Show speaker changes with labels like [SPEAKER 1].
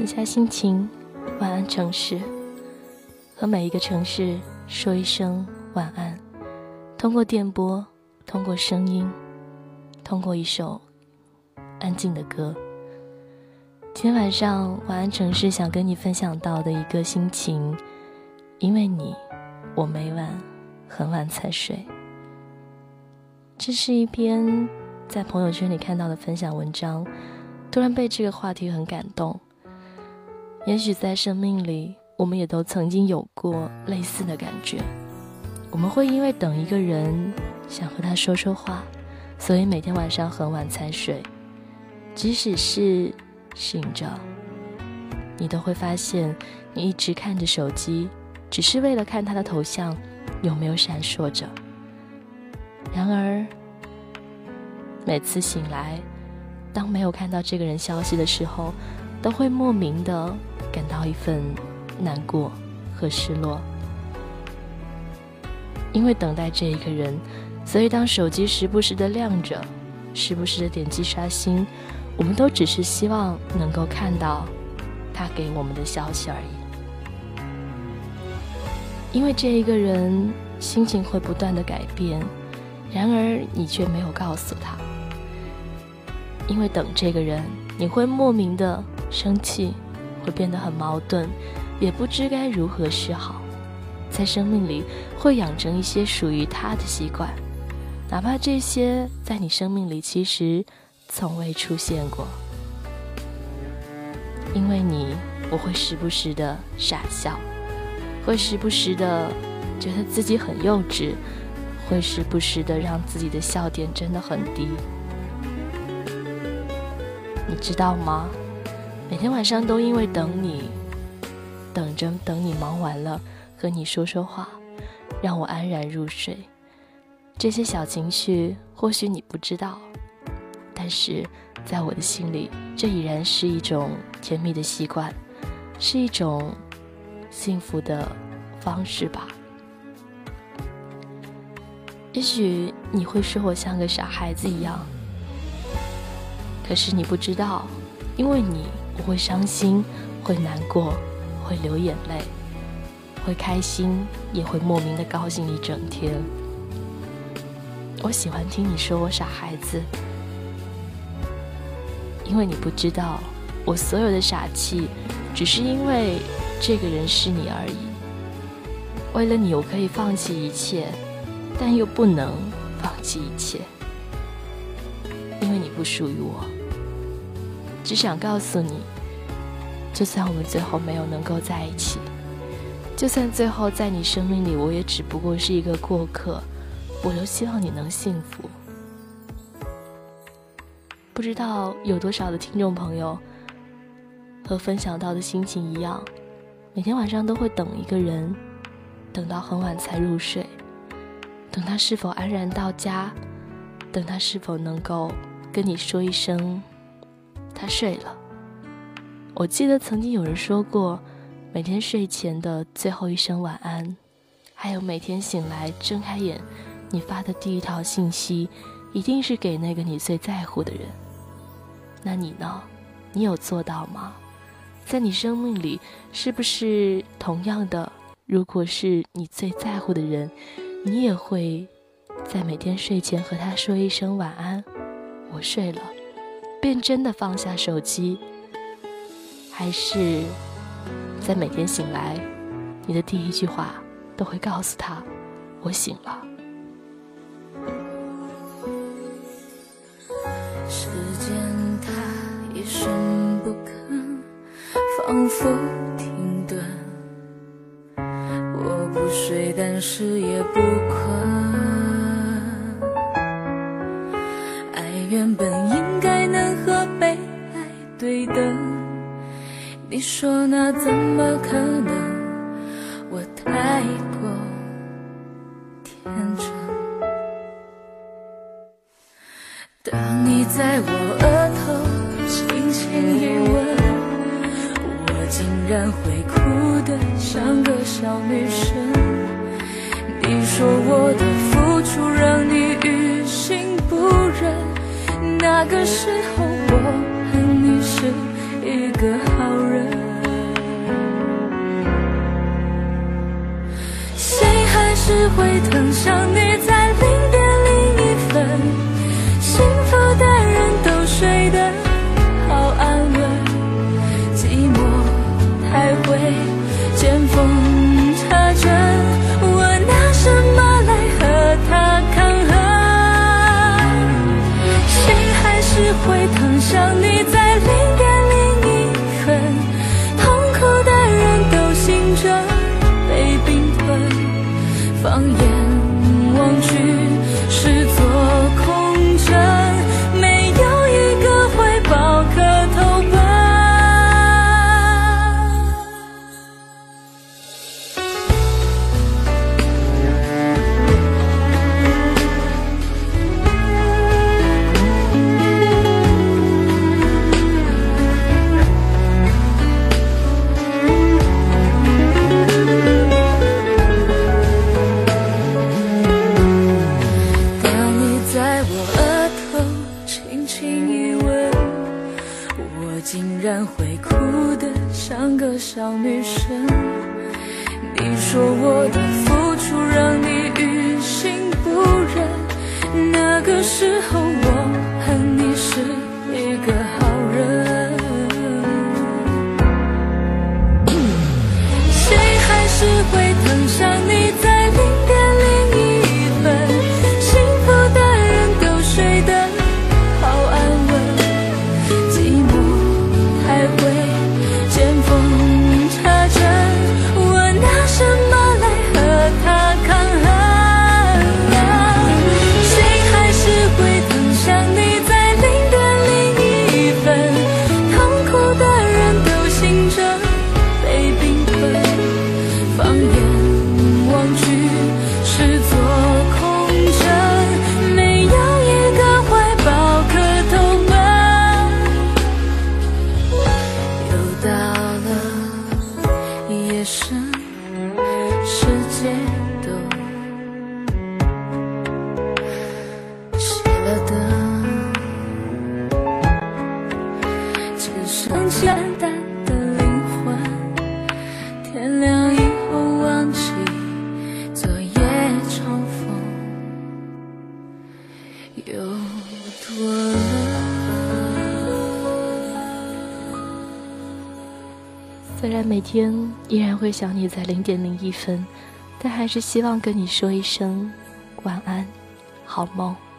[SPEAKER 1] 撕下心情，晚安城市，和每一个城市说一声晚安。通过电波，通过声音，通过一首安静的歌。今天晚上晚安城市想跟你分享到的一个心情，因为你，我每晚很晚才睡。这是一篇在朋友圈里看到的分享文章，突然被这个话题很感动。也许在生命里，我们也都曾经有过类似的感觉。我们会因为等一个人，想和他说说话，所以每天晚上很晚才睡。即使是醒着，你都会发现，你一直看着手机，只是为了看他的头像有没有闪烁着。然而，每次醒来，当没有看到这个人消息的时候，都会莫名的感到一份难过和失落。因为等待这一个人，所以当手机时不时的亮着，时不时的点击刷新，我们都只是希望能够看到他给我们的消息而已。因为这一个人心情会不断的改变，然而你却没有告诉他。因为等这个人，你会莫名的生气，会变得很矛盾，也不知该如何是好。在生命里会养成一些属于他的习惯，哪怕这些在你生命里其实从未出现过。因为你，我会时不时的傻笑，会时不时的觉得自己很幼稚，会时不时的让自己的笑点真的很低。你知道吗？每天晚上都因为等你，等着等你忙完了。和你说说话，让我安然入睡。这些小情绪或许你不知道，但是在我的心里，这已然是一种甜蜜的习惯，是一种幸福的方式吧。也许你会说我像个傻孩子一样，可是你不知道，因为你我会伤心，会难过，会流眼泪。会开心，也会莫名的高兴一整天。我喜欢听你说我傻孩子，因为你不知道，我所有的傻气，只是因为这个人是你而已。为了你，我可以放弃一切，但又不能放弃一切，因为你不属于我。只想告诉你，就算我们最后没有能够在一起。就算最后在你生命里，我也只不过是一个过客，我都希望你能幸福。不知道有多少的听众朋友和分享到的心情一样，每天晚上都会等一个人，等到很晚才入睡，等他是否安然到家，等他是否能够跟你说一声他睡了。我记得曾经有人说过。每天睡前的最后一声晚安，还有每天醒来睁开眼，你发的第一条信息，一定是给那个你最在乎的人。那你呢？你有做到吗？在你生命里，是不是同样的？如果是你最在乎的人，你也会在每天睡前和他说一声晚安，我睡了，便真的放下手机，还是？在每天醒来，你的第一句话都会告诉他：“我醒了。”
[SPEAKER 2] 时间它一声不吭，仿佛停顿。我不睡，但是也不困。当你在我额头轻轻一吻，我竟然会哭得像个小女生。你说我的付出让你于心不忍，那个时候我恨你是一个。回头。然会哭的像个小女生。你说我的付出让你于心不忍那个时候我很简单的灵魂天亮以后忘记昨夜重逢有多冷
[SPEAKER 1] 虽然每天依然会想你在零点零一分但还是希望跟你说一声晚安好梦。